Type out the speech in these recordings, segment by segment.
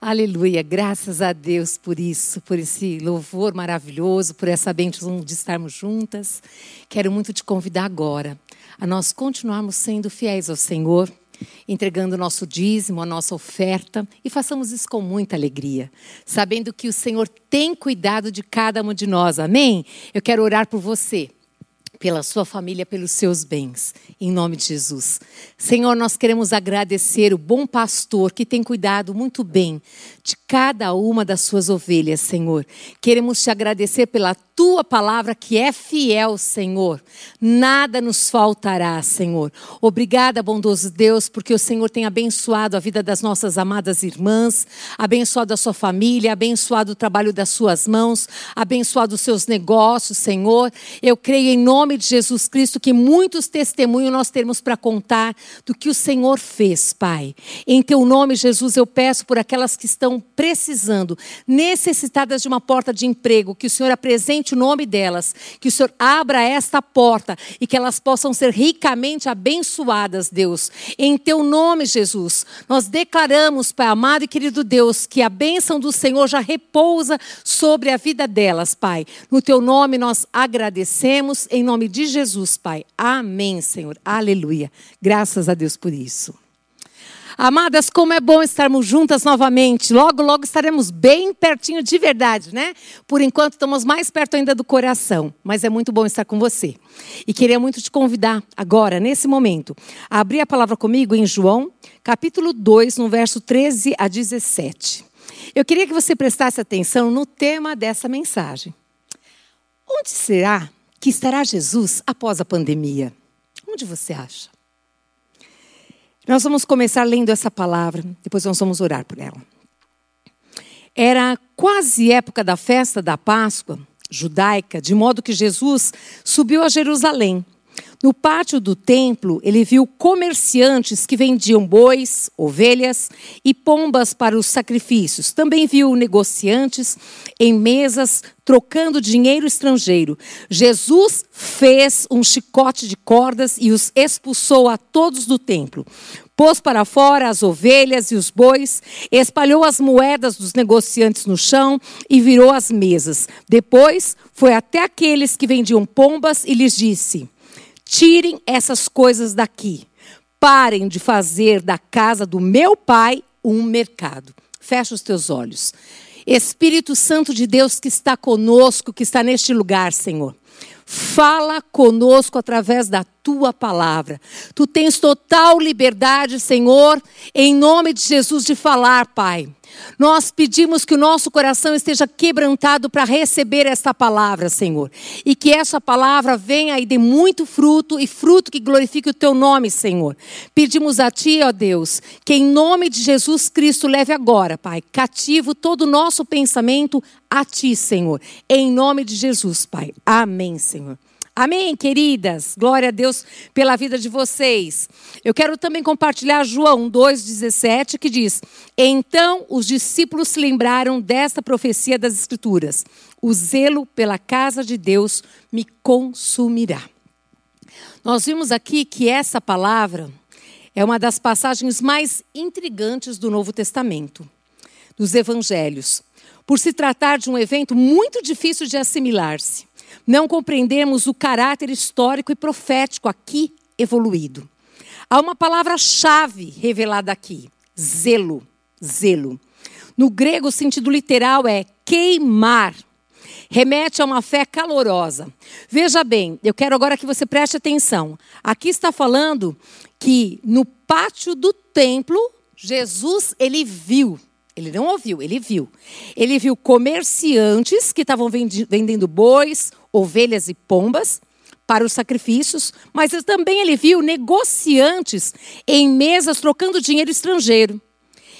Aleluia, graças a Deus por isso, por esse louvor maravilhoso, por essa bênção de estarmos juntas. Quero muito te convidar agora a nós continuarmos sendo fiéis ao Senhor, entregando o nosso dízimo, a nossa oferta e façamos isso com muita alegria, sabendo que o Senhor tem cuidado de cada um de nós. Amém? Eu quero orar por você pela sua família, pelos seus bens, em nome de Jesus. Senhor, nós queremos agradecer o bom pastor que tem cuidado muito bem de cada uma das suas ovelhas, Senhor. Queremos te agradecer pela tua palavra que é fiel, Senhor. Nada nos faltará, Senhor. Obrigada, bondoso Deus, porque o Senhor tem abençoado a vida das nossas amadas irmãs, abençoado a sua família, abençoado o trabalho das suas mãos, abençoado os seus negócios, Senhor. Eu creio em nome de Jesus Cristo que muitos testemunhos nós temos para contar do que o Senhor fez, Pai. Em teu nome, Jesus, eu peço por aquelas que estão precisando, necessitadas de uma porta de emprego, que o Senhor apresente o nome delas, que o Senhor abra esta porta e que elas possam ser ricamente abençoadas, Deus. Em teu nome, Jesus, nós declaramos, Pai amado e querido Deus, que a bênção do Senhor já repousa sobre a vida delas, Pai. No teu nome nós agradecemos, em nome de Jesus, Pai. Amém, Senhor. Aleluia. Graças a Deus por isso. Amadas, como é bom estarmos juntas novamente. Logo, logo estaremos bem pertinho de verdade, né? Por enquanto estamos mais perto ainda do coração, mas é muito bom estar com você. E queria muito te convidar agora, nesse momento, a abrir a palavra comigo em João, capítulo 2, no verso 13 a 17. Eu queria que você prestasse atenção no tema dessa mensagem. Onde será que estará Jesus após a pandemia? Onde você acha? Nós vamos começar lendo essa palavra, depois nós vamos orar por ela. Era quase época da festa da Páscoa judaica, de modo que Jesus subiu a Jerusalém. No pátio do templo, ele viu comerciantes que vendiam bois, ovelhas e pombas para os sacrifícios. Também viu negociantes em mesas trocando dinheiro estrangeiro. Jesus fez um chicote de cordas e os expulsou a todos do templo. Pôs para fora as ovelhas e os bois, espalhou as moedas dos negociantes no chão e virou as mesas. Depois foi até aqueles que vendiam pombas e lhes disse: Tirem essas coisas daqui. Parem de fazer da casa do meu pai um mercado. Fecha os teus olhos. Espírito Santo de Deus que está conosco, que está neste lugar, Senhor. Fala conosco através da tua palavra. Tu tens total liberdade, Senhor, em nome de Jesus, de falar, Pai. Nós pedimos que o nosso coração esteja quebrantado para receber essa palavra, Senhor. E que essa palavra venha e dê muito fruto e fruto que glorifique o teu nome, Senhor. Pedimos a ti, ó Deus, que em nome de Jesus Cristo leve agora, Pai, cativo todo o nosso pensamento a ti, Senhor. Em nome de Jesus, Pai. Amém, Senhor. Amém, queridas? Glória a Deus pela vida de vocês. Eu quero também compartilhar João 2,17, que diz: Então os discípulos se lembraram desta profecia das Escrituras: O zelo pela casa de Deus me consumirá. Nós vimos aqui que essa palavra é uma das passagens mais intrigantes do Novo Testamento, dos evangelhos, por se tratar de um evento muito difícil de assimilar-se não compreendemos o caráter histórico e profético aqui evoluído. Há uma palavra-chave revelada aqui: zelo. Zelo. No grego, o sentido literal é queimar. Remete a uma fé calorosa. Veja bem, eu quero agora que você preste atenção. Aqui está falando que no pátio do templo, Jesus ele viu ele não ouviu, ele viu. Ele viu comerciantes que estavam vendendo bois, ovelhas e pombas para os sacrifícios, mas também ele viu negociantes em mesas trocando dinheiro estrangeiro.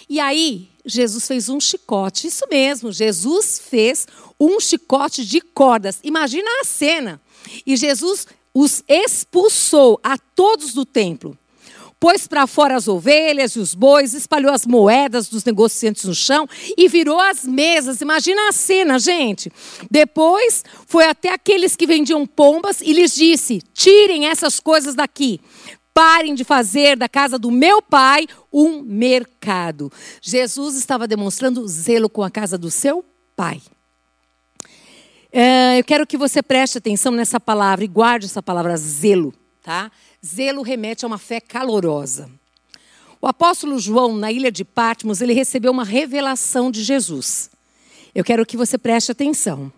E aí, Jesus fez um chicote, isso mesmo, Jesus fez um chicote de cordas. Imagina a cena. E Jesus os expulsou a todos do templo pôs para fora as ovelhas e os bois, espalhou as moedas dos negociantes no chão e virou as mesas. Imagina a cena, gente. Depois foi até aqueles que vendiam pombas e lhes disse: tirem essas coisas daqui. parem de fazer da casa do meu pai um mercado. Jesus estava demonstrando zelo com a casa do seu pai. É, eu quero que você preste atenção nessa palavra e guarde essa palavra zelo, tá? Zelo remete a uma fé calorosa. O apóstolo João, na ilha de Patmos, ele recebeu uma revelação de Jesus. Eu quero que você preste atenção.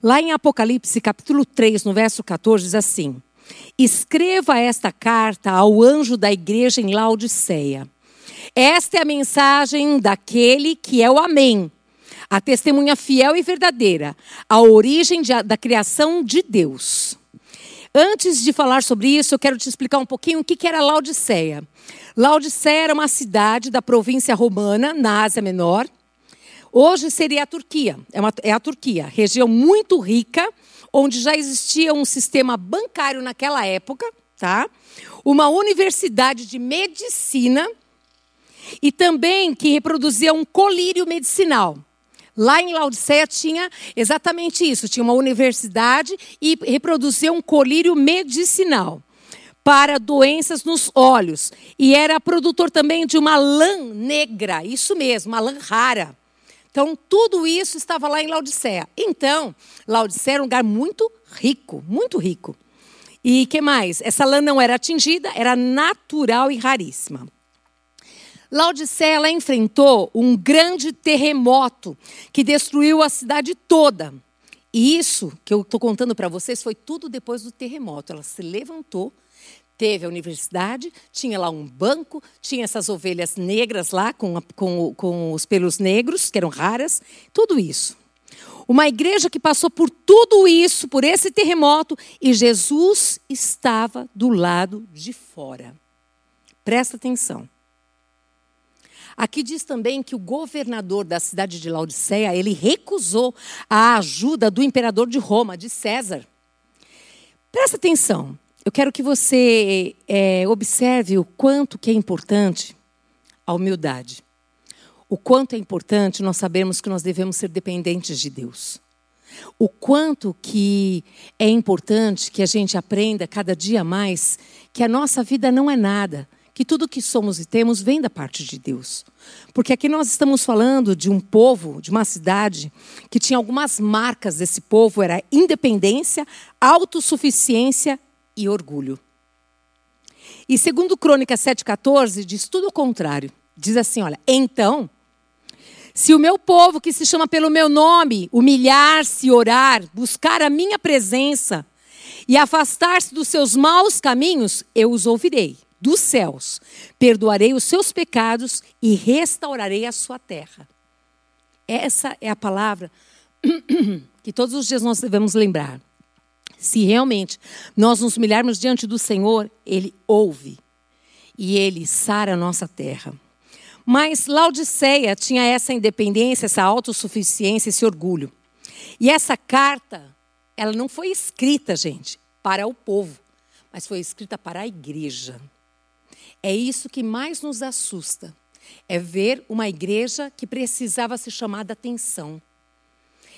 Lá em Apocalipse, capítulo 3, no verso 14, diz assim: Escreva esta carta ao anjo da igreja em Laodiceia. Esta é a mensagem daquele que é o Amém, a testemunha fiel e verdadeira, a origem de, da criação de Deus. Antes de falar sobre isso, eu quero te explicar um pouquinho o que era Laodiceia. Laodiceia era uma cidade da província romana, na Ásia Menor. Hoje seria a Turquia. É, uma, é a Turquia, região muito rica, onde já existia um sistema bancário naquela época, tá? Uma universidade de medicina e também que reproduzia um colírio medicinal. Lá em Laodiceia tinha exatamente isso: tinha uma universidade e reproduzia um colírio medicinal para doenças nos olhos. E era produtor também de uma lã negra, isso mesmo, uma lã rara. Então, tudo isso estava lá em Laodiceia. Então, Laodiceia era um lugar muito rico, muito rico. E que mais? Essa lã não era atingida, era natural e raríssima. Laodiceia enfrentou um grande terremoto que destruiu a cidade toda. E isso que eu estou contando para vocês foi tudo depois do terremoto. Ela se levantou, teve a universidade, tinha lá um banco, tinha essas ovelhas negras lá com, com, com os pelos negros, que eram raras, tudo isso. Uma igreja que passou por tudo isso, por esse terremoto, e Jesus estava do lado de fora. Presta atenção. Aqui diz também que o governador da cidade de Laodiceia, ele recusou a ajuda do imperador de Roma, de César. Presta atenção. Eu quero que você é, observe o quanto que é importante a humildade. O quanto é importante nós sabermos que nós devemos ser dependentes de Deus. O quanto que é importante que a gente aprenda cada dia mais que a nossa vida não é nada, que tudo que somos e temos vem da parte de Deus. Porque aqui nós estamos falando de um povo, de uma cidade, que tinha algumas marcas desse povo: era independência, autossuficiência e orgulho. E segundo Crônicas 7,14, diz tudo o contrário. Diz assim: olha, então, se o meu povo, que se chama pelo meu nome, humilhar-se, orar, buscar a minha presença e afastar-se dos seus maus caminhos, eu os ouvirei dos céus, perdoarei os seus pecados e restaurarei a sua terra. Essa é a palavra que todos os dias nós devemos lembrar. Se realmente nós nos humilharmos diante do Senhor, Ele ouve e Ele sara a nossa terra. Mas Laodiceia tinha essa independência, essa autossuficiência, esse orgulho. E essa carta, ela não foi escrita, gente, para o povo, mas foi escrita para a igreja. É isso que mais nos assusta. É ver uma igreja que precisava ser chamada atenção.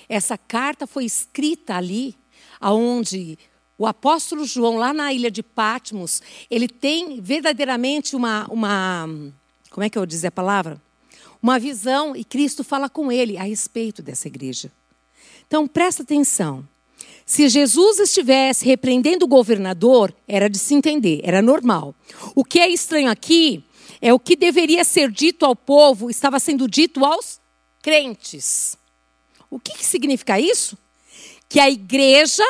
Essa carta foi escrita ali, aonde o apóstolo João, lá na ilha de Patmos, ele tem verdadeiramente uma, uma como é que eu vou dizer a palavra? Uma visão e Cristo fala com ele a respeito dessa igreja. Então presta atenção. Se Jesus estivesse repreendendo o governador, era de se entender, era normal. O que é estranho aqui é o que deveria ser dito ao povo estava sendo dito aos crentes. O que, que significa isso? Que a igreja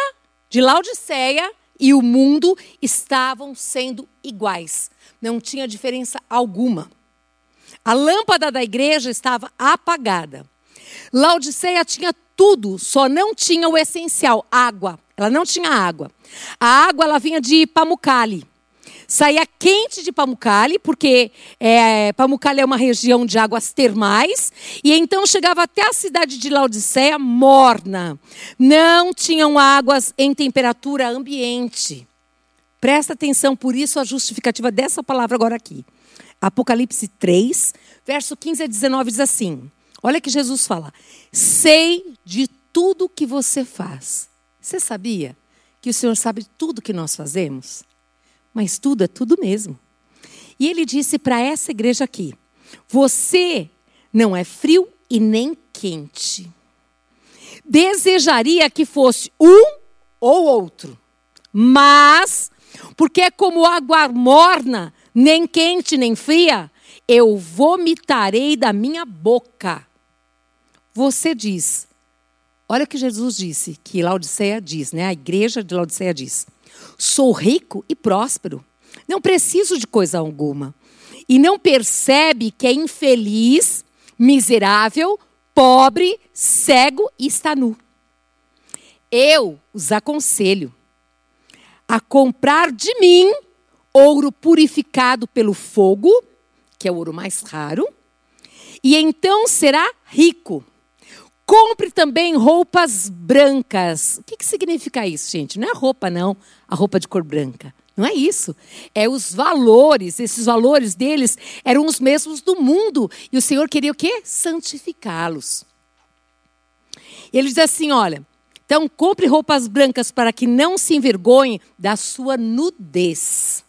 de Laodiceia e o mundo estavam sendo iguais. Não tinha diferença alguma. A lâmpada da igreja estava apagada. Laodiceia tinha tudo, só não tinha o essencial, água. Ela não tinha água. A água ela vinha de Pamukkale. Saía quente de Pamukkale, porque é, Pamukkale é uma região de águas termais, e então chegava até a cidade de Laodiceia morna. Não tinham águas em temperatura ambiente. Presta atenção, por isso a justificativa dessa palavra agora aqui. Apocalipse 3, verso 15 a 19 diz assim: Olha que Jesus fala: Sei de tudo que você faz. Você sabia que o Senhor sabe tudo que nós fazemos? mas tudo é tudo mesmo. E ele disse para essa igreja aqui: Você não é frio e nem quente. Desejaria que fosse um ou outro, mas, porque é como água morna, nem quente nem fria, eu vomitarei da minha boca. Você diz, olha o que Jesus disse, que Laodiceia diz, né? A igreja de Laodiceia diz: Sou rico e próspero, não preciso de coisa alguma. E não percebe que é infeliz, miserável, pobre, cego e está nu. Eu os aconselho a comprar de mim ouro purificado pelo fogo, que é o ouro mais raro, e então será rico. Compre também roupas brancas. O que, que significa isso, gente? Não é roupa, não, a roupa de cor branca. Não é isso. É os valores, esses valores deles eram os mesmos do mundo. E o Senhor queria o quê? Santificá-los. Ele diz assim: olha, então compre roupas brancas para que não se envergonhe da sua nudez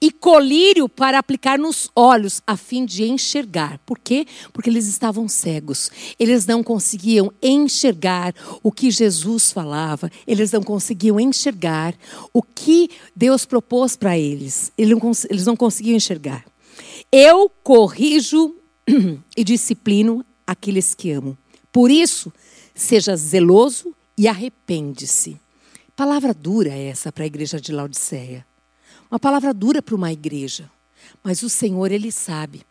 e colírio para aplicar nos olhos, a fim de enxergar. Por quê? Porque eles estavam cegos. Eles não conseguiam enxergar o que Jesus falava, eles não conseguiam enxergar o que Deus propôs para eles. Eles não conseguiam enxergar. Eu corrijo e disciplino aqueles que amo. Por isso, seja zeloso e arrepende-se. Palavra dura essa para a igreja de Laodiceia. Uma palavra dura para uma igreja. Mas o Senhor, Ele sabe.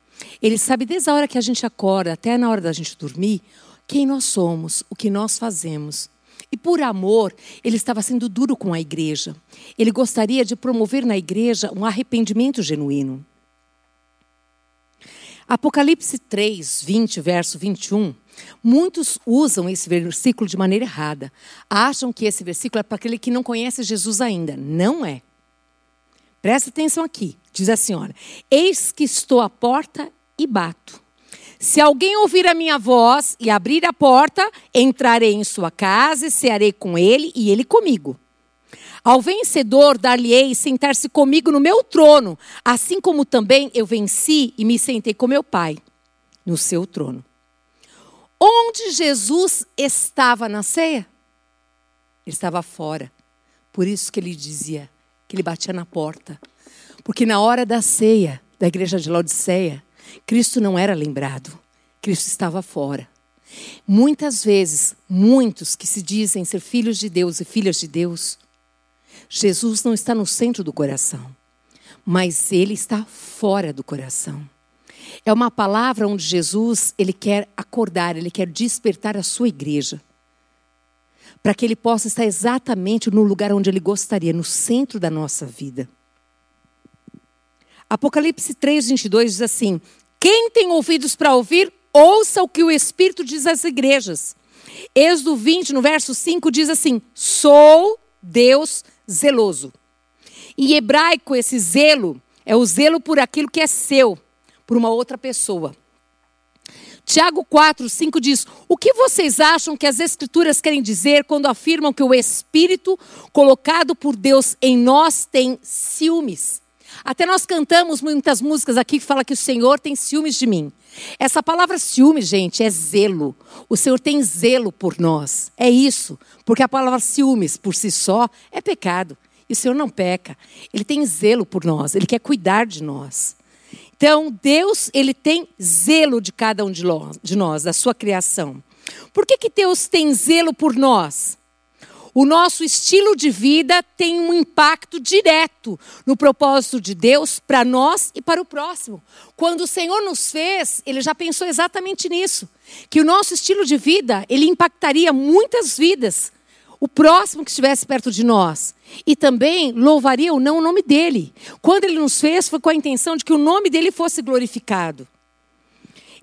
Ele sabe desde a hora que a gente acorda até na hora da gente dormir quem nós somos, o que nós fazemos. E por amor, ele estava sendo duro com a igreja. Ele gostaria de promover na igreja um arrependimento genuíno. Apocalipse 3, 20, verso 21. Muitos usam esse versículo de maneira errada. Acham que esse versículo é para aquele que não conhece Jesus ainda. Não é. Presta atenção aqui. Diz assim: olha, eis que estou à porta e bato. Se alguém ouvir a minha voz e abrir a porta, entrarei em sua casa e cearei com ele e ele comigo. Ao vencedor dar-lhe-ei sentar-se comigo no meu trono, assim como também eu venci e me sentei com meu Pai no seu trono. Onde Jesus estava na ceia? Ele estava fora. Por isso que ele dizia: que ele batia na porta. Porque na hora da ceia da igreja de Laodiceia, Cristo não era lembrado, Cristo estava fora. Muitas vezes, muitos que se dizem ser filhos de Deus e filhas de Deus, Jesus não está no centro do coração, mas ele está fora do coração. É uma palavra onde Jesus, ele quer acordar, ele quer despertar a sua igreja para que ele possa estar exatamente no lugar onde ele gostaria, no centro da nossa vida. Apocalipse 3, 22 diz assim: Quem tem ouvidos para ouvir, ouça o que o Espírito diz às igrejas. Êxodo 20, no verso 5, diz assim: Sou Deus zeloso. Em hebraico, esse zelo é o zelo por aquilo que é seu, por uma outra pessoa. Tiago 4, 5 diz: O que vocês acham que as Escrituras querem dizer quando afirmam que o Espírito colocado por Deus em nós tem ciúmes? Até nós cantamos muitas músicas aqui que fala que o Senhor tem ciúmes de mim. Essa palavra ciúme, gente, é zelo. O Senhor tem zelo por nós. É isso. Porque a palavra ciúmes por si só é pecado. E o Senhor não peca. Ele tem zelo por nós. Ele quer cuidar de nós. Então, Deus, ele tem zelo de cada um de nós, da sua criação. Por que, que Deus tem zelo por nós? O nosso estilo de vida tem um impacto direto no propósito de Deus para nós e para o próximo. Quando o Senhor nos fez, ele já pensou exatamente nisso, que o nosso estilo de vida, ele impactaria muitas vidas o próximo que estivesse perto de nós. E também louvaria ou não o nome dele. Quando ele nos fez, foi com a intenção de que o nome dele fosse glorificado.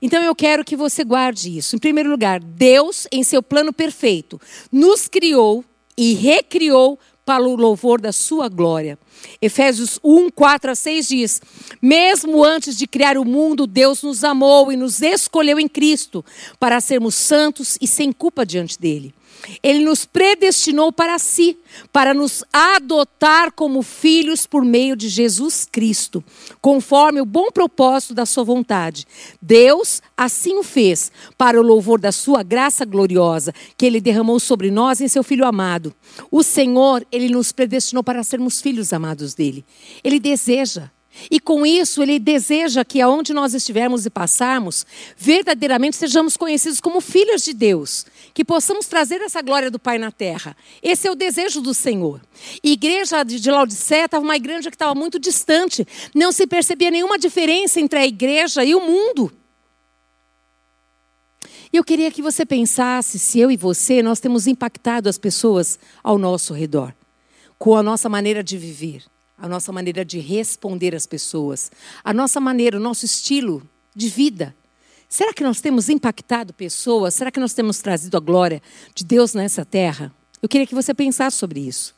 Então eu quero que você guarde isso. Em primeiro lugar, Deus, em seu plano perfeito, nos criou e recriou para o louvor da sua glória. Efésios 1, 4 a 6 diz: Mesmo antes de criar o mundo, Deus nos amou e nos escolheu em Cristo para sermos santos e sem culpa diante dele. Ele nos predestinou para si, para nos adotar como filhos por meio de Jesus Cristo, conforme o bom propósito da sua vontade. Deus assim o fez, para o louvor da sua graça gloriosa, que ele derramou sobre nós em seu filho amado. O Senhor, ele nos predestinou para sermos filhos amados dele. Ele deseja e com isso, ele deseja que aonde nós estivermos e passarmos, verdadeiramente sejamos conhecidos como filhos de Deus, que possamos trazer essa glória do Pai na terra. Esse é o desejo do Senhor. A igreja de Laodicea estava uma igreja que estava muito distante, não se percebia nenhuma diferença entre a igreja e o mundo. E eu queria que você pensasse se eu e você nós temos impactado as pessoas ao nosso redor com a nossa maneira de viver a nossa maneira de responder às pessoas, a nossa maneira, o nosso estilo de vida. Será que nós temos impactado pessoas? Será que nós temos trazido a glória de Deus nessa terra? Eu queria que você pensasse sobre isso.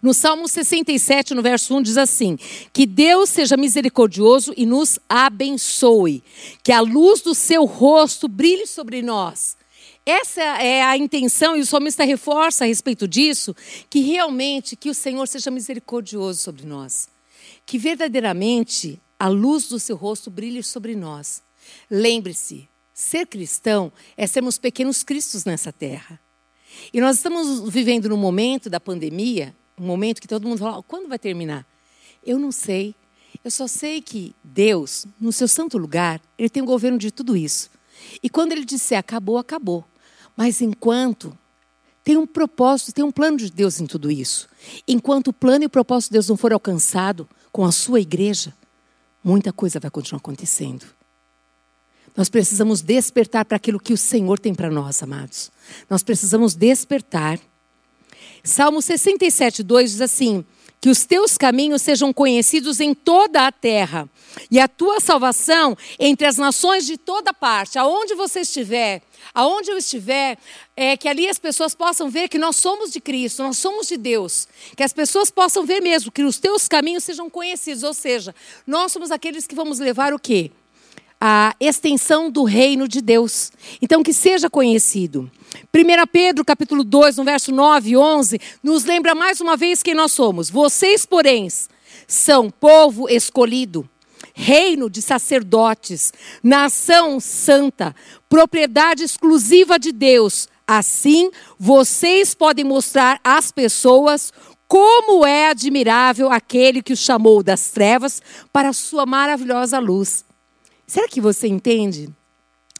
No Salmo 67, no verso 1, diz assim: Que Deus seja misericordioso e nos abençoe, que a luz do seu rosto brilhe sobre nós essa é a intenção, e o salmista reforça a respeito disso, que realmente que o Senhor seja misericordioso sobre nós. Que verdadeiramente a luz do seu rosto brilhe sobre nós. Lembre-se, ser cristão é sermos pequenos cristos nessa terra. E nós estamos vivendo no momento da pandemia, um momento que todo mundo fala, quando vai terminar? Eu não sei. Eu só sei que Deus, no seu santo lugar, Ele tem o governo de tudo isso. E quando Ele disser acabou, acabou. Mas enquanto tem um propósito, tem um plano de Deus em tudo isso. Enquanto o plano e o propósito de Deus não for alcançado com a sua igreja, muita coisa vai continuar acontecendo. Nós precisamos despertar para aquilo que o Senhor tem para nós, amados. Nós precisamos despertar. Salmo 67, 2 diz assim: Que os teus caminhos sejam conhecidos em toda a terra, e a tua salvação entre as nações de toda parte. Aonde você estiver, aonde eu estiver, é, que ali as pessoas possam ver que nós somos de Cristo, nós somos de Deus. Que as pessoas possam ver mesmo que os teus caminhos sejam conhecidos, ou seja, nós somos aqueles que vamos levar o quê? A extensão do reino de Deus. Então, que seja conhecido. 1 Pedro, capítulo 2, no verso 9 e 11, nos lembra mais uma vez quem nós somos. Vocês, porém, são povo escolhido reino de sacerdotes, nação santa, propriedade exclusiva de Deus. Assim, vocês podem mostrar às pessoas como é admirável aquele que os chamou das trevas para a sua maravilhosa luz. Será que você entende?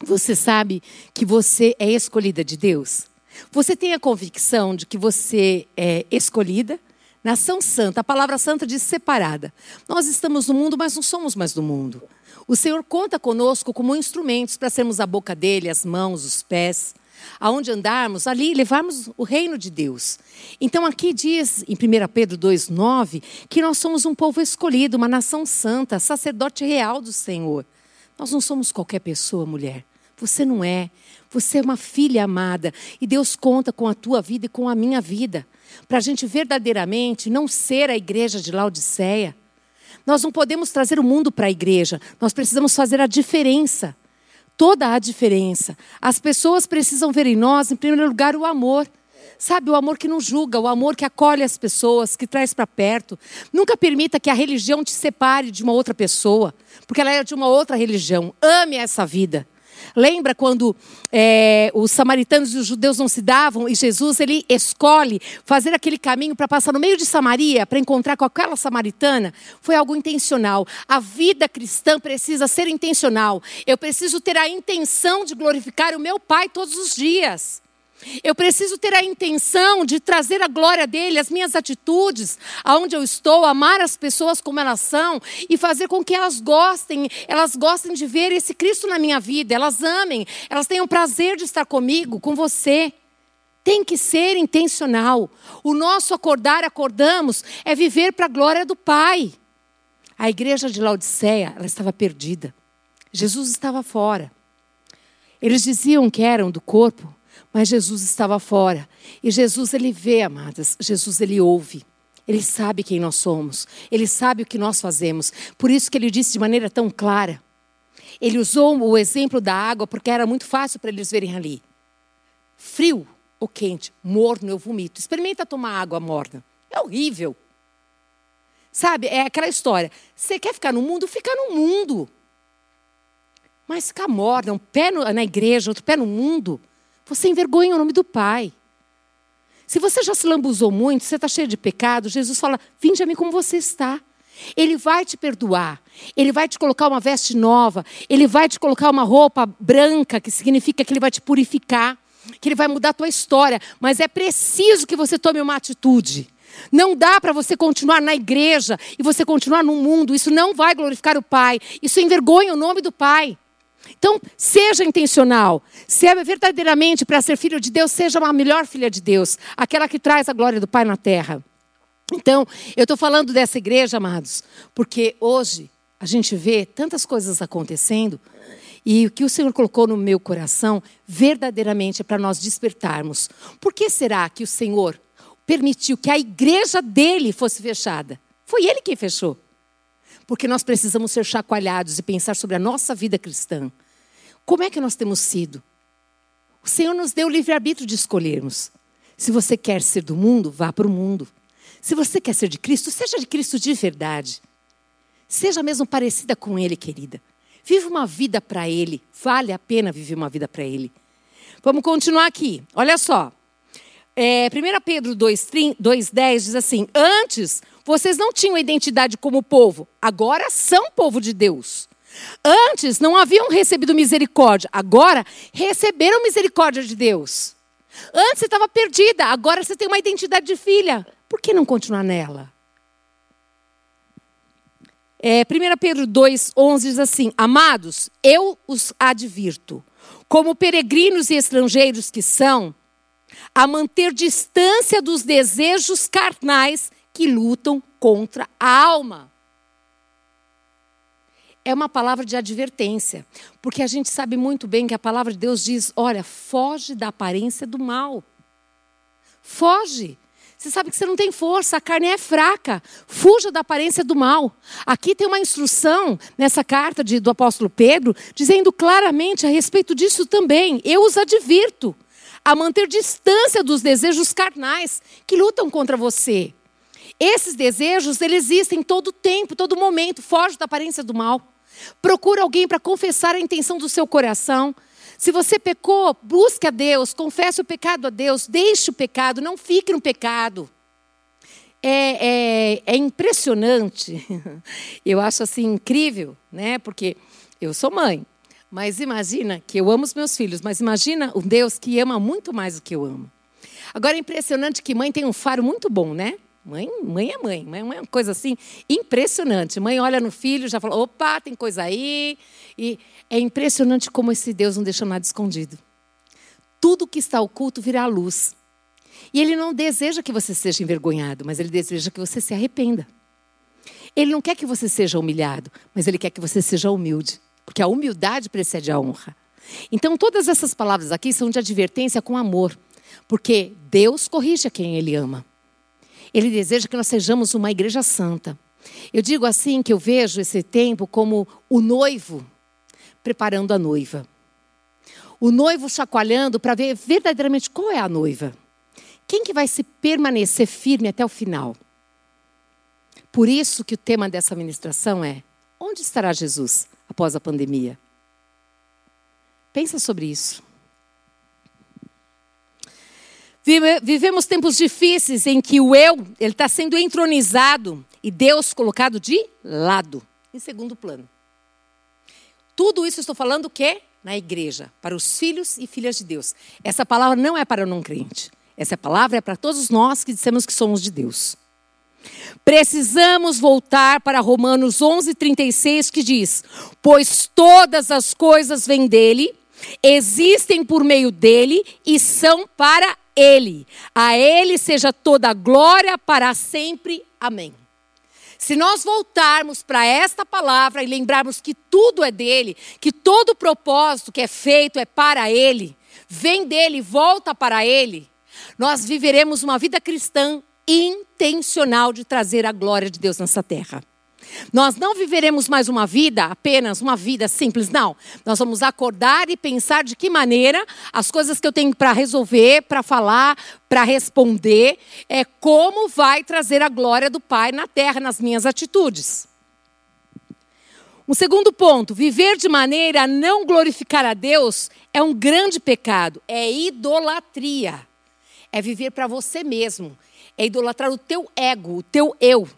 Você sabe que você é escolhida de Deus? Você tem a convicção de que você é escolhida? Nação santa, a palavra santa diz separada. Nós estamos no mundo, mas não somos mais do mundo. O Senhor conta conosco como instrumentos para sermos a boca dele, as mãos, os pés. Aonde andarmos, ali levarmos o reino de Deus. Então aqui diz, em 1 Pedro 2,9, que nós somos um povo escolhido, uma nação santa, sacerdote real do Senhor. Nós não somos qualquer pessoa, mulher. Você não é. Você é uma filha amada. E Deus conta com a tua vida e com a minha vida para a gente verdadeiramente não ser a igreja de Laodiceia. Nós não podemos trazer o mundo para a igreja, nós precisamos fazer a diferença. Toda a diferença. As pessoas precisam ver em nós, em primeiro lugar, o amor. Sabe, o amor que não julga, o amor que acolhe as pessoas, que traz para perto. Nunca permita que a religião te separe de uma outra pessoa, porque ela é de uma outra religião. Ame essa vida. Lembra quando é, os samaritanos e os judeus não se davam e Jesus ele escolhe fazer aquele caminho para passar no meio de Samaria para encontrar com aquela samaritana? Foi algo intencional. A vida cristã precisa ser intencional. Eu preciso ter a intenção de glorificar o meu Pai todos os dias. Eu preciso ter a intenção de trazer a glória dele, as minhas atitudes, aonde eu estou, amar as pessoas como elas são e fazer com que elas gostem, elas gostem de ver esse Cristo na minha vida, elas amem, elas tenham prazer de estar comigo, com você. Tem que ser intencional. O nosso acordar, acordamos, é viver para a glória do Pai. A igreja de Laodiceia, ela estava perdida. Jesus estava fora. Eles diziam que eram do corpo, Mas Jesus estava fora. E Jesus, ele vê, amadas. Jesus, ele ouve. Ele sabe quem nós somos. Ele sabe o que nós fazemos. Por isso que ele disse de maneira tão clara. Ele usou o exemplo da água porque era muito fácil para eles verem ali. Frio ou quente, morno eu vomito. Experimenta tomar água morna. É horrível. Sabe, é aquela história. Você quer ficar no mundo? Fica no mundo. Mas ficar morna, um pé na igreja, outro pé no mundo, você envergonha o nome do Pai. Se você já se lambuzou muito, você está cheio de pecado, Jesus fala: Vinde a mim como você está. Ele vai te perdoar, ele vai te colocar uma veste nova, ele vai te colocar uma roupa branca, que significa que ele vai te purificar, que ele vai mudar a tua história, mas é preciso que você tome uma atitude. Não dá para você continuar na igreja e você continuar no mundo. Isso não vai glorificar o Pai. Isso envergonha o nome do Pai. Então, seja intencional. Se é verdadeiramente para ser filho de Deus, seja uma melhor filha de Deus, aquela que traz a glória do Pai na terra. Então, eu estou falando dessa igreja, amados, porque hoje a gente vê tantas coisas acontecendo e o que o Senhor colocou no meu coração verdadeiramente é para nós despertarmos. Por que será que o Senhor permitiu que a igreja dele fosse fechada. Foi ele quem fechou. Porque nós precisamos ser chacoalhados e pensar sobre a nossa vida cristã. Como é que nós temos sido? O Senhor nos deu o livre-arbítrio de escolhermos. Se você quer ser do mundo, vá para o mundo. Se você quer ser de Cristo, seja de Cristo de verdade. Seja mesmo parecida com Ele, querida. Viva uma vida para Ele. Vale a pena viver uma vida para Ele. Vamos continuar aqui. Olha só. É, 1 Pedro 2,10 diz assim: Antes vocês não tinham identidade como povo, agora são povo de Deus. Antes não haviam recebido misericórdia, agora receberam misericórdia de Deus. Antes você estava perdida, agora você tem uma identidade de filha. Por que não continuar nela? É, 1 Pedro 2,11 diz assim: Amados, eu os advirto, como peregrinos e estrangeiros que são, a manter distância dos desejos carnais que lutam contra a alma. É uma palavra de advertência, porque a gente sabe muito bem que a palavra de Deus diz: olha, foge da aparência do mal. Foge. Você sabe que você não tem força, a carne é fraca. Fuja da aparência do mal. Aqui tem uma instrução nessa carta de, do apóstolo Pedro, dizendo claramente a respeito disso também. Eu os advirto a manter distância dos desejos carnais que lutam contra você. Esses desejos, eles existem todo tempo, todo momento, foge da aparência do mal. Procura alguém para confessar a intenção do seu coração. Se você pecou, busque a Deus, confesse o pecado a Deus, deixe o pecado, não fique no pecado. É, é, é impressionante, eu acho assim incrível, né? Porque eu sou mãe, mas imagina que eu amo os meus filhos, mas imagina um Deus que ama muito mais do que eu amo. Agora é impressionante que mãe tem um faro muito bom, né? Mãe, mãe é mãe, mãe é uma coisa assim impressionante. Mãe olha no filho, já fala: opa, tem coisa aí. E é impressionante como esse Deus não deixa nada escondido. Tudo que está oculto virá à luz. E Ele não deseja que você seja envergonhado, mas Ele deseja que você se arrependa. Ele não quer que você seja humilhado, mas Ele quer que você seja humilde porque a humildade precede a honra. Então, todas essas palavras aqui são de advertência com amor, porque Deus corrige quem Ele ama. Ele deseja que nós sejamos uma igreja santa. Eu digo assim que eu vejo esse tempo como o noivo preparando a noiva. O noivo chacoalhando para ver verdadeiramente qual é a noiva. Quem que vai se permanecer firme até o final? Por isso que o tema dessa ministração é: onde estará Jesus? Após a pandemia. Pensa sobre isso. Vivemos tempos difíceis em que o eu ele está sendo entronizado e Deus colocado de lado, em segundo plano. Tudo isso estou falando o quê? Na igreja, para os filhos e filhas de Deus. Essa palavra não é para o não crente. Essa palavra é para todos nós que dissemos que somos de Deus. Precisamos voltar para Romanos 11:36 que diz: "Pois todas as coisas vêm dele, existem por meio dele e são para ele. A ele seja toda a glória para sempre. Amém." Se nós voltarmos para esta palavra e lembrarmos que tudo é dele, que todo propósito que é feito é para ele, vem dele, volta para ele, nós viveremos uma vida cristã intencional de trazer a glória de Deus nessa terra. Nós não viveremos mais uma vida, apenas uma vida simples, não. Nós vamos acordar e pensar de que maneira as coisas que eu tenho para resolver, para falar, para responder, é como vai trazer a glória do Pai na terra, nas minhas atitudes. Um segundo ponto, viver de maneira a não glorificar a Deus é um grande pecado, é idolatria. É viver para você mesmo, é idolatrar o teu ego, o teu eu.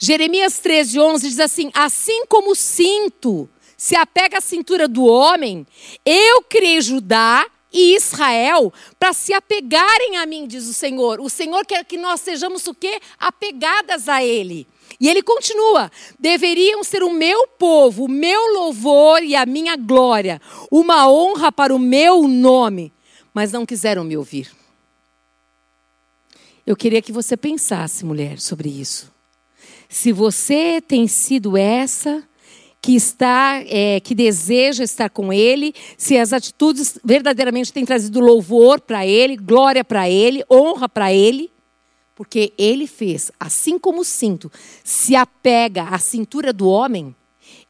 Jeremias 13, 11 diz assim: Assim como o cinto se apega à cintura do homem, eu criei Judá e Israel para se apegarem a mim, diz o Senhor. O Senhor quer que nós sejamos o quê? Apegadas a Ele. E ele continua: deveriam ser o meu povo, o meu louvor e a minha glória, uma honra para o meu nome, mas não quiseram me ouvir. Eu queria que você pensasse, mulher, sobre isso. Se você tem sido essa que está, é, que deseja estar com Ele, se as atitudes verdadeiramente têm trazido louvor para Ele, glória para Ele, honra para Ele, porque Ele fez, assim como o cinto se apega à cintura do homem,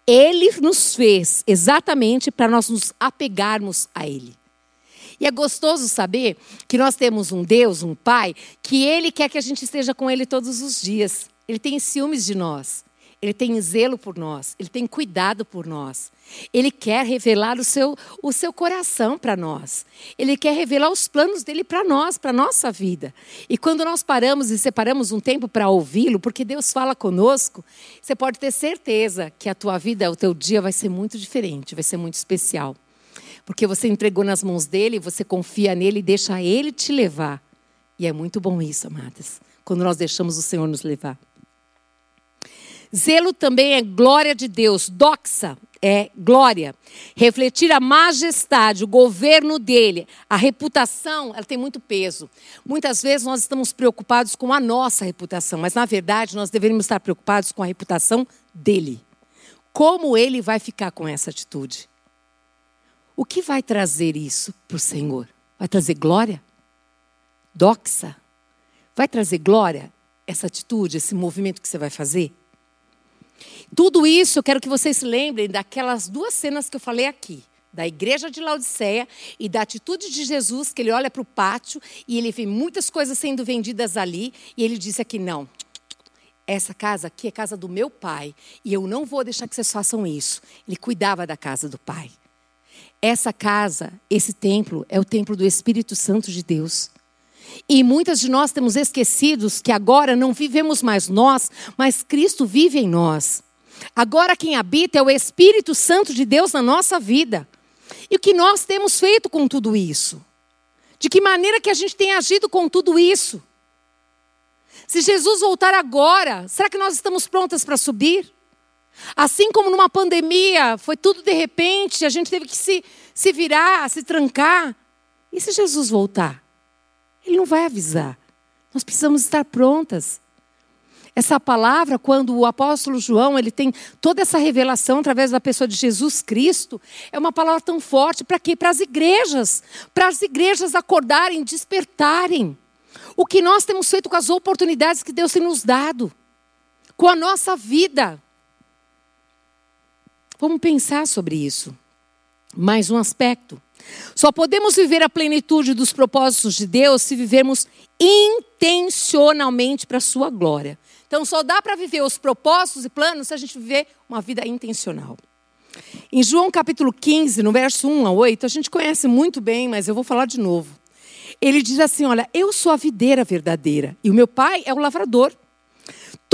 Ele nos fez exatamente para nós nos apegarmos a Ele. E é gostoso saber que nós temos um Deus, um Pai, que Ele quer que a gente esteja com Ele todos os dias. Ele tem ciúmes de nós. Ele tem zelo por nós. Ele tem cuidado por nós. Ele quer revelar o seu, o seu coração para nós. Ele quer revelar os planos dele para nós, para a nossa vida. E quando nós paramos e separamos um tempo para ouvi-lo, porque Deus fala conosco, você pode ter certeza que a tua vida, o teu dia vai ser muito diferente, vai ser muito especial. Porque você entregou nas mãos dele, você confia nele e deixa ele te levar. E é muito bom isso, amadas, quando nós deixamos o Senhor nos levar. Zelo também é glória de Deus, doxa é glória. Refletir a majestade, o governo dele, a reputação, ela tem muito peso. Muitas vezes nós estamos preocupados com a nossa reputação, mas na verdade nós deveríamos estar preocupados com a reputação dele. Como ele vai ficar com essa atitude? O que vai trazer isso para o Senhor? Vai trazer glória? Doxa? Vai trazer glória essa atitude, esse movimento que você vai fazer? Tudo isso eu quero que vocês se lembrem daquelas duas cenas que eu falei aqui. Da igreja de Laodiceia e da atitude de Jesus, que ele olha para o pátio e ele vê muitas coisas sendo vendidas ali, e ele disse aqui: não, essa casa aqui é casa do meu pai, e eu não vou deixar que vocês façam isso. Ele cuidava da casa do pai. Essa casa, esse templo, é o templo do Espírito Santo de Deus. E muitas de nós temos esquecidos que agora não vivemos mais nós, mas Cristo vive em nós. Agora quem habita é o Espírito Santo de Deus na nossa vida. E o que nós temos feito com tudo isso? De que maneira que a gente tem agido com tudo isso? Se Jesus voltar agora, será que nós estamos prontas para subir? Assim como numa pandemia, foi tudo de repente, a gente teve que se, se virar, se trancar. E se Jesus voltar? Ele não vai avisar. Nós precisamos estar prontas. Essa palavra, quando o apóstolo João ele tem toda essa revelação através da pessoa de Jesus Cristo, é uma palavra tão forte para quê? Para as igrejas, para as igrejas acordarem, despertarem. O que nós temos feito com as oportunidades que Deus tem nos dado, com a nossa vida. Vamos pensar sobre isso. Mais um aspecto. Só podemos viver a plenitude dos propósitos de Deus se vivermos intencionalmente para a sua glória. Então, só dá para viver os propósitos e planos se a gente viver uma vida intencional. Em João capítulo 15, no verso 1 a 8, a gente conhece muito bem, mas eu vou falar de novo. Ele diz assim: Olha, eu sou a videira verdadeira e o meu pai é o lavrador.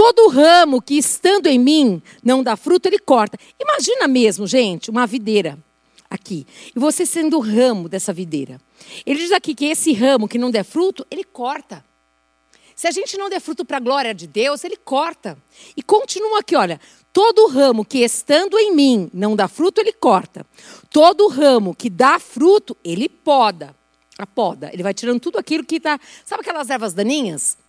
Todo ramo que estando em mim não dá fruto, ele corta. Imagina mesmo, gente, uma videira aqui. E você sendo o ramo dessa videira. Ele diz aqui que esse ramo que não der fruto, ele corta. Se a gente não der fruto para a glória de Deus, ele corta. E continua aqui, olha. Todo ramo que estando em mim não dá fruto, ele corta. Todo ramo que dá fruto, ele poda. A poda. Ele vai tirando tudo aquilo que está. Sabe aquelas ervas daninhas?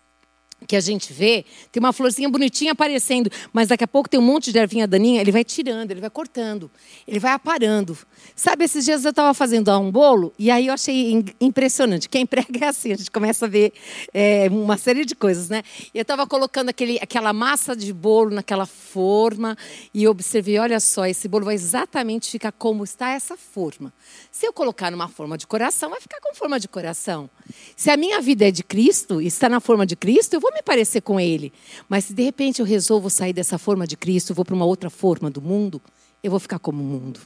Que a gente vê, tem uma florzinha bonitinha aparecendo, mas daqui a pouco tem um monte de ervinha daninha, ele vai tirando, ele vai cortando, ele vai aparando. Sabe, esses dias eu estava fazendo um bolo e aí eu achei impressionante. Quem prega é assim, a gente começa a ver é, uma série de coisas, né? E eu estava colocando aquele, aquela massa de bolo naquela forma e observei, olha só, esse bolo vai exatamente ficar como está essa forma. Se eu colocar numa forma de coração, vai ficar com forma de coração. Se a minha vida é de Cristo está na forma de Cristo, eu vou me parecer com Ele. Mas se de repente eu resolvo sair dessa forma de Cristo, vou para uma outra forma do mundo, eu vou ficar como o mundo.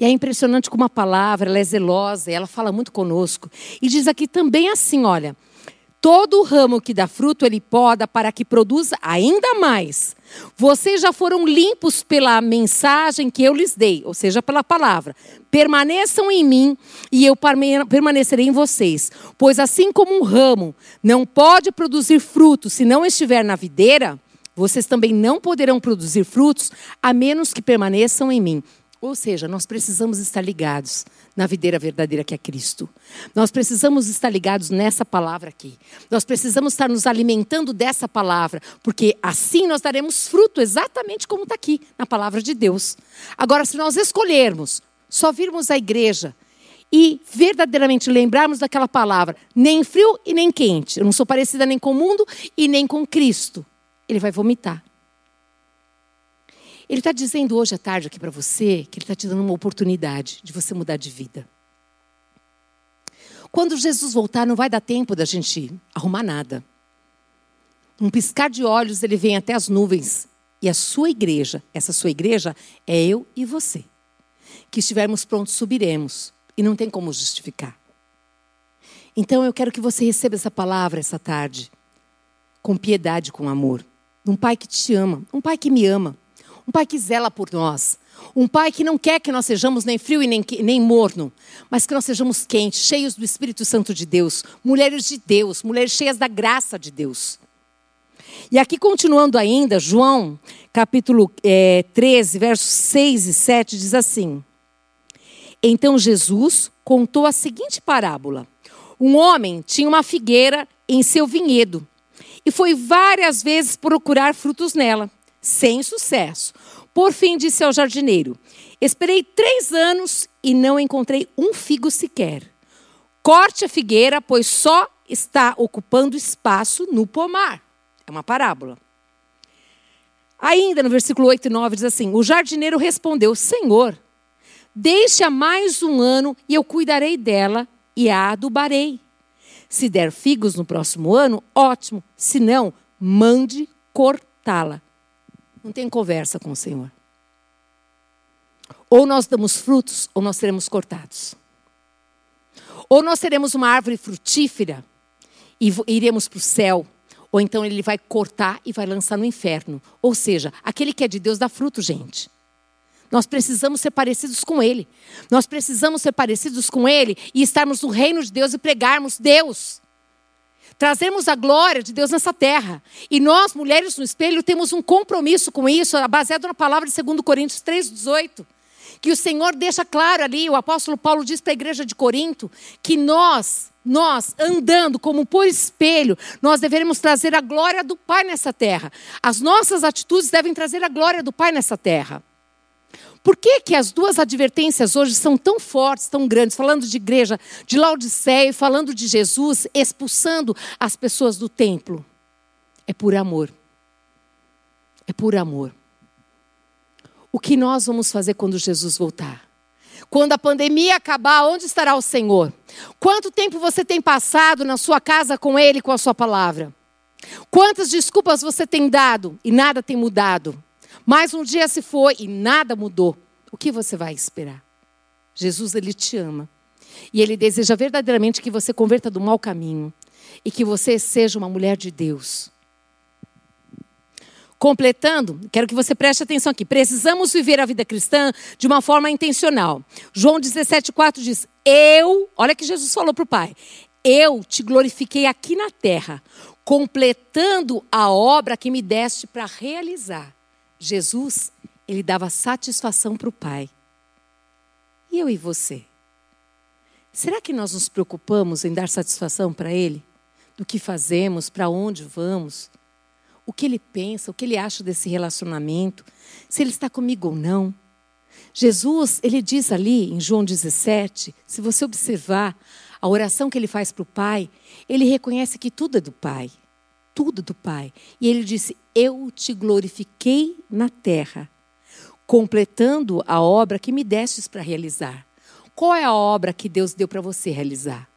E é impressionante como a palavra ela é zelosa, ela fala muito conosco. E diz aqui também assim: olha, todo ramo que dá fruto ele poda para que produza ainda mais. Vocês já foram limpos pela mensagem que eu lhes dei, ou seja, pela palavra. Permaneçam em mim e eu permanecerei em vocês. Pois assim como um ramo não pode produzir frutos se não estiver na videira, vocês também não poderão produzir frutos a menos que permaneçam em mim. Ou seja, nós precisamos estar ligados na videira verdadeira que é Cristo. Nós precisamos estar ligados nessa palavra aqui. Nós precisamos estar nos alimentando dessa palavra, porque assim nós daremos fruto exatamente como está aqui na palavra de Deus. Agora, se nós escolhermos só virmos à igreja e verdadeiramente lembrarmos daquela palavra, nem frio e nem quente, eu não sou parecida nem com o mundo e nem com Cristo, ele vai vomitar. Ele está dizendo hoje à tarde aqui para você que ele está te dando uma oportunidade de você mudar de vida. Quando Jesus voltar, não vai dar tempo da gente arrumar nada. Um piscar de olhos, ele vem até as nuvens. E a sua igreja, essa sua igreja, é eu e você. Que estivermos prontos, subiremos. E não tem como justificar. Então eu quero que você receba essa palavra essa tarde, com piedade, com amor. Um pai que te ama, um pai que me ama. Um pai que zela por nós. Um pai que não quer que nós sejamos nem frio e nem, nem morno, mas que nós sejamos quentes, cheios do Espírito Santo de Deus, mulheres de Deus, mulheres cheias da graça de Deus. E aqui, continuando ainda, João, capítulo é, 13, versos 6 e 7, diz assim: Então Jesus contou a seguinte parábola: Um homem tinha uma figueira em seu vinhedo e foi várias vezes procurar frutos nela sem sucesso. Por fim, disse ao jardineiro: Esperei três anos e não encontrei um figo sequer. Corte a figueira, pois só está ocupando espaço no pomar. É uma parábola. Ainda no versículo 8 e 9 diz assim: O jardineiro respondeu: Senhor, deixa mais um ano e eu cuidarei dela e a adubarei. Se der figos no próximo ano, ótimo. Se não, mande cortá-la. Não tem conversa com o Senhor. Ou nós damos frutos, ou nós seremos cortados. Ou nós seremos uma árvore frutífera e iremos para o céu, ou então ele vai cortar e vai lançar no inferno. Ou seja, aquele que é de Deus dá fruto, gente. Nós precisamos ser parecidos com Ele. Nós precisamos ser parecidos com Ele e estarmos no reino de Deus e pregarmos Deus trazermos a glória de Deus nessa terra. E nós, mulheres no espelho, temos um compromisso com isso, baseado na palavra de 2 Coríntios 3,18. Que o Senhor deixa claro ali, o apóstolo Paulo diz para a igreja de Corinto, que nós, nós, andando como por espelho, nós devemos trazer a glória do Pai nessa terra. As nossas atitudes devem trazer a glória do Pai nessa terra. Por que, que as duas advertências hoje são tão fortes, tão grandes? Falando de igreja de Laodiceia falando de Jesus expulsando as pessoas do templo. É por amor. É por amor. O que nós vamos fazer quando Jesus voltar? Quando a pandemia acabar, onde estará o Senhor? Quanto tempo você tem passado na sua casa com Ele, com a sua palavra? Quantas desculpas você tem dado e nada tem mudado? Mais um dia se foi e nada mudou. O que você vai esperar? Jesus, ele te ama. E ele deseja verdadeiramente que você converta do mau caminho e que você seja uma mulher de Deus. Completando, quero que você preste atenção aqui. Precisamos viver a vida cristã de uma forma intencional. João 17,4 diz: Eu, olha que Jesus falou para o Pai: Eu te glorifiquei aqui na terra, completando a obra que me deste para realizar. Jesus, ele dava satisfação para o Pai. E eu e você? Será que nós nos preocupamos em dar satisfação para Ele? do que fazemos, para onde vamos, o que ele pensa, o que ele acha desse relacionamento, se ele está comigo ou não. Jesus, ele diz ali em João 17, se você observar a oração que ele faz para o Pai, ele reconhece que tudo é do Pai. Tudo do Pai. E ele disse: Eu te glorifiquei na terra, completando a obra que me destes para realizar. Qual é a obra que Deus deu para você realizar?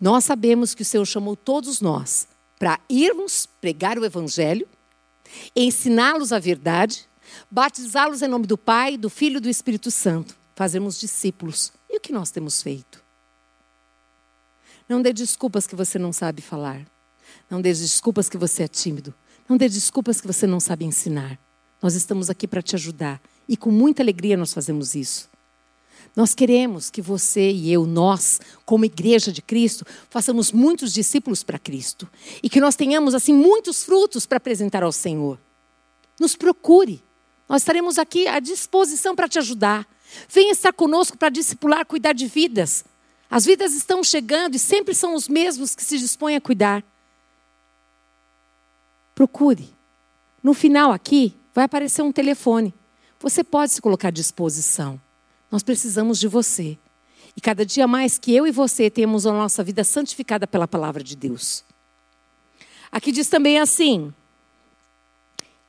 Nós sabemos que o Senhor chamou todos nós para irmos pregar o Evangelho, ensiná-los a verdade, batizá-los em nome do Pai, do Filho e do Espírito Santo, fazermos discípulos. E o que nós temos feito? Não dê desculpas que você não sabe falar. Não dê desculpas que você é tímido. Não dê desculpas que você não sabe ensinar. Nós estamos aqui para te ajudar. E com muita alegria nós fazemos isso. Nós queremos que você e eu, nós, como igreja de Cristo, façamos muitos discípulos para Cristo e que nós tenhamos assim muitos frutos para apresentar ao Senhor. Nos procure. Nós estaremos aqui à disposição para te ajudar. Venha estar conosco para discipular, cuidar de vidas. As vidas estão chegando e sempre são os mesmos que se dispõem a cuidar. Procure. No final aqui vai aparecer um telefone. Você pode se colocar à disposição. Nós precisamos de você. E cada dia mais que eu e você temos a nossa vida santificada pela palavra de Deus. Aqui diz também assim,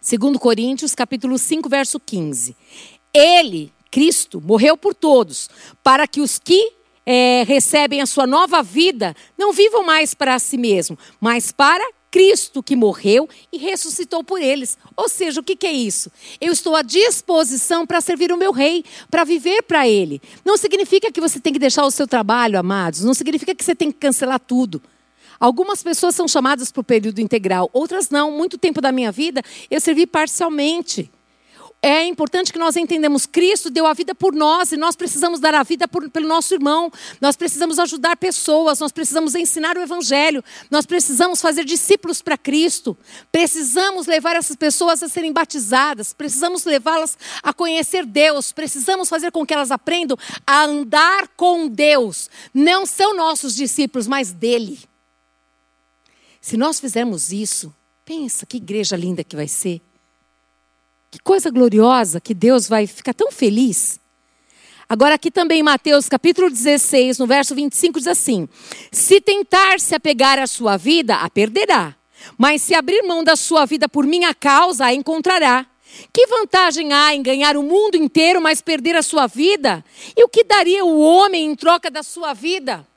2 Coríntios, capítulo 5, verso 15. Ele, Cristo, morreu por todos, para que os que é, recebem a sua nova vida não vivam mais para si mesmo, mas para Cristo que morreu e ressuscitou por eles. Ou seja, o que, é isso? Eu estou à disposição para servir o meu rei, para viver para ele. Não significa que você tem que deixar o seu trabalho, amados. Não significa que você tem que cancelar tudo. Algumas pessoas são chamadas para o período integral, outras não. Muito tempo da minha vida eu servi parcialmente é importante que nós entendamos Cristo deu a vida por nós e nós precisamos dar a vida por, pelo nosso irmão. Nós precisamos ajudar pessoas, nós precisamos ensinar o evangelho, nós precisamos fazer discípulos para Cristo. Precisamos levar essas pessoas a serem batizadas, precisamos levá-las a conhecer Deus, precisamos fazer com que elas aprendam a andar com Deus. Não são nossos discípulos, mas dele. Se nós fizermos isso, pensa que igreja linda que vai ser. Que coisa gloriosa que Deus vai ficar tão feliz. Agora, aqui também Mateus capítulo 16, no verso 25, diz assim: Se tentar se apegar à sua vida, a perderá. Mas se abrir mão da sua vida por minha causa, a encontrará. Que vantagem há em ganhar o mundo inteiro, mas perder a sua vida? E o que daria o homem em troca da sua vida?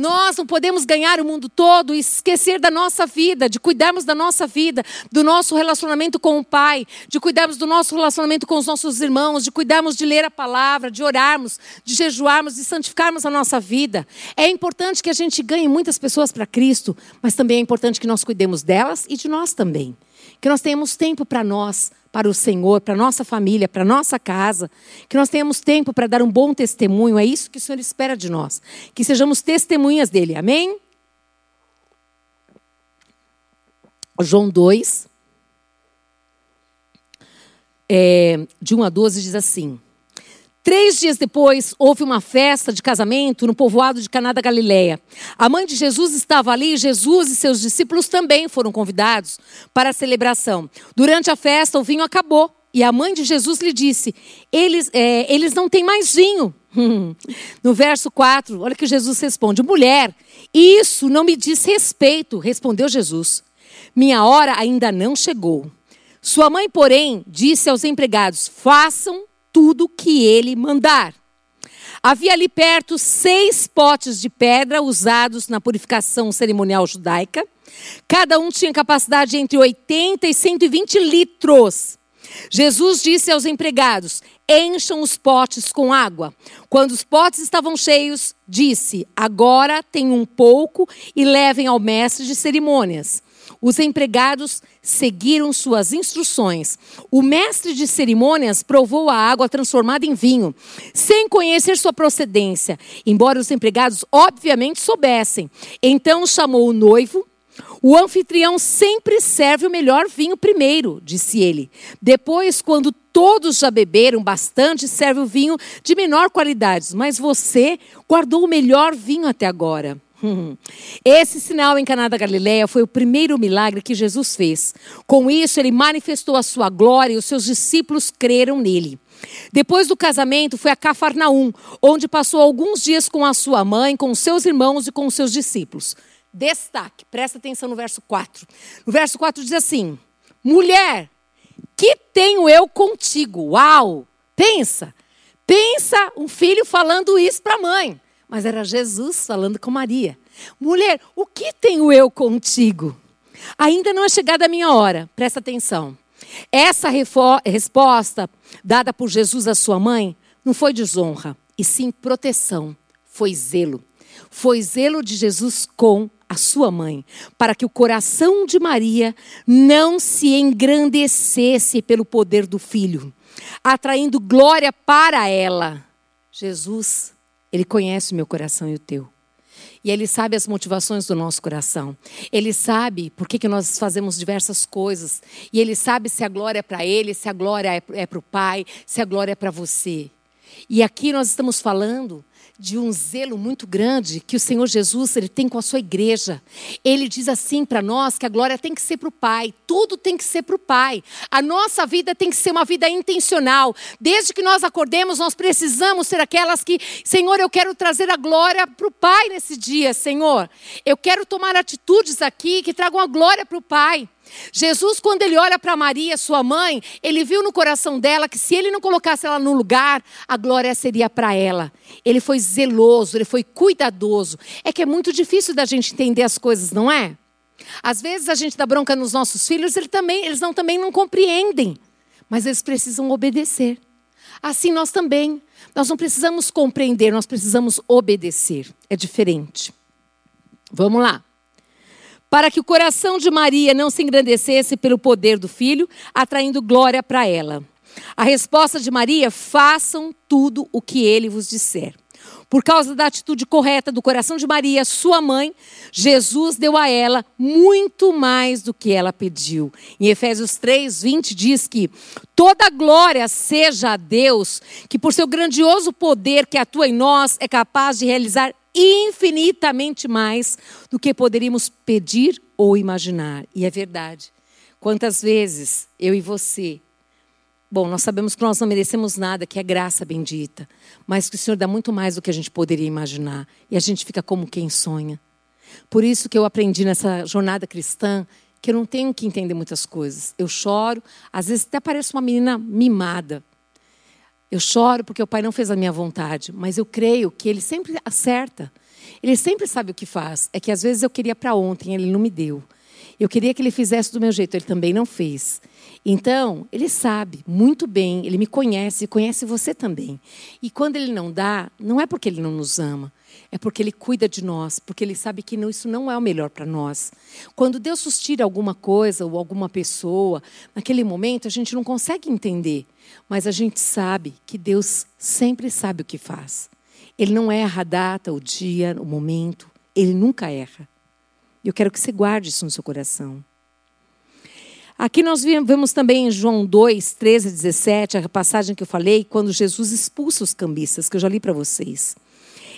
Nós não podemos ganhar o mundo todo e esquecer da nossa vida, de cuidarmos da nossa vida, do nosso relacionamento com o Pai, de cuidarmos do nosso relacionamento com os nossos irmãos, de cuidarmos de ler a palavra, de orarmos, de jejuarmos, de santificarmos a nossa vida. É importante que a gente ganhe muitas pessoas para Cristo, mas também é importante que nós cuidemos delas e de nós também. Que nós tenhamos tempo para nós, para o Senhor, para a nossa família, para a nossa casa, que nós tenhamos tempo para dar um bom testemunho, é isso que o Senhor espera de nós, que sejamos testemunhas dele, amém? João 2, é, de 1 a 12, diz assim: Três dias depois, houve uma festa de casamento no povoado de Caná da Galileia. A mãe de Jesus estava ali e Jesus e seus discípulos também foram convidados para a celebração. Durante a festa, o vinho acabou e a mãe de Jesus lhe disse: Eles, é, eles não têm mais vinho. No verso 4, olha que Jesus responde: Mulher, isso não me diz respeito, respondeu Jesus. Minha hora ainda não chegou. Sua mãe, porém, disse aos empregados: Façam tudo que ele mandar. Havia ali perto seis potes de pedra usados na purificação cerimonial judaica. Cada um tinha capacidade entre 80 e 120 litros. Jesus disse aos empregados: encham os potes com água. Quando os potes estavam cheios, disse: agora tem um pouco e levem ao mestre de cerimônias. Os empregados seguiram suas instruções. O mestre de cerimônias provou a água transformada em vinho, sem conhecer sua procedência, embora os empregados obviamente soubessem. Então chamou o noivo. O anfitrião sempre serve o melhor vinho primeiro, disse ele. Depois, quando todos já beberam bastante, serve o vinho de menor qualidade. Mas você guardou o melhor vinho até agora. Esse sinal em Caná da Galileia foi o primeiro milagre que Jesus fez. Com isso, ele manifestou a sua glória e os seus discípulos creram nele. Depois do casamento, foi a Cafarnaum, onde passou alguns dias com a sua mãe, com seus irmãos e com seus discípulos. Destaque, presta atenção no verso 4. No verso 4 diz assim: Mulher, que tenho eu contigo? Uau! Pensa, pensa um filho falando isso para a mãe. Mas era Jesus falando com Maria. Mulher, o que tenho eu contigo? Ainda não é chegada a minha hora, presta atenção. Essa resposta dada por Jesus à sua mãe não foi desonra, e sim proteção, foi zelo. Foi zelo de Jesus com a sua mãe, para que o coração de Maria não se engrandecesse pelo poder do filho, atraindo glória para ela. Jesus, ele conhece o meu coração e o teu. E Ele sabe as motivações do nosso coração. Ele sabe por que, que nós fazemos diversas coisas. E Ele sabe se a glória é para Ele, se a glória é, é para o Pai, se a glória é para você. E aqui nós estamos falando de um zelo muito grande que o Senhor Jesus ele tem com a sua igreja. Ele diz assim para nós que a glória tem que ser para o Pai, tudo tem que ser para o Pai. A nossa vida tem que ser uma vida intencional. Desde que nós acordemos, nós precisamos ser aquelas que, Senhor, eu quero trazer a glória para o Pai nesse dia, Senhor. Eu quero tomar atitudes aqui que tragam a glória para o Pai. Jesus, quando ele olha para Maria, sua mãe, ele viu no coração dela que se ele não colocasse ela no lugar, a glória seria para ela. Ele foi zeloso, ele foi cuidadoso. É que é muito difícil da gente entender as coisas, não é? Às vezes a gente dá bronca nos nossos filhos, eles, também, eles não, também não compreendem, mas eles precisam obedecer. Assim nós também. Nós não precisamos compreender, nós precisamos obedecer. É diferente. Vamos lá para que o coração de Maria não se engrandecesse pelo poder do filho, atraindo glória para ela. A resposta de Maria: façam tudo o que ele vos disser. Por causa da atitude correta do coração de Maria, sua mãe, Jesus deu a ela muito mais do que ela pediu. Em Efésios 3, 20 diz que toda glória seja a Deus, que por seu grandioso poder que atua em nós é capaz de realizar infinitamente mais do que poderíamos pedir ou imaginar. E é verdade. Quantas vezes eu e você, bom, nós sabemos que nós não merecemos nada, que é graça bendita, mas que o Senhor dá muito mais do que a gente poderia imaginar. E a gente fica como quem sonha. Por isso que eu aprendi nessa jornada cristã que eu não tenho que entender muitas coisas. Eu choro, às vezes até pareço uma menina mimada, eu choro porque o Pai não fez a minha vontade, mas eu creio que Ele sempre acerta. Ele sempre sabe o que faz. É que às vezes eu queria para ontem, Ele não me deu. Eu queria que Ele fizesse do meu jeito, Ele também não fez. Então, Ele sabe muito bem, Ele me conhece, conhece você também. E quando Ele não dá, não é porque Ele não nos ama, é porque Ele cuida de nós, porque Ele sabe que isso não é o melhor para nós. Quando Deus nos tira alguma coisa ou alguma pessoa, naquele momento a gente não consegue entender, mas a gente sabe que Deus sempre sabe o que faz. Ele não erra a data, o dia, o momento, Ele nunca erra. Eu quero que você guarde isso no seu coração. Aqui nós vemos também em João 2, 13 a 17, a passagem que eu falei, quando Jesus expulsa os cambistas, que eu já li para vocês.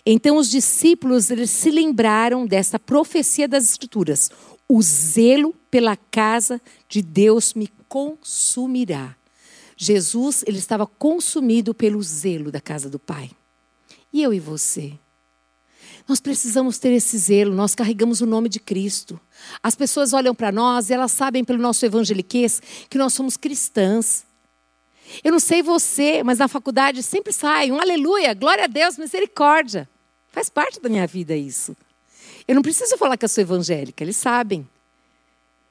Então os discípulos eles se lembraram dessa profecia das Escrituras: o zelo pela casa de Deus me consumirá. Jesus ele estava consumido pelo zelo da casa do Pai. E eu e você? Nós precisamos ter esse zelo, nós carregamos o nome de Cristo. As pessoas olham para nós e elas sabem pelo nosso evangeliquez que nós somos cristãs. Eu não sei você, mas na faculdade sempre sai um aleluia, glória a Deus, misericórdia. Faz parte da minha vida isso. Eu não preciso falar que eu sou evangélica, eles sabem.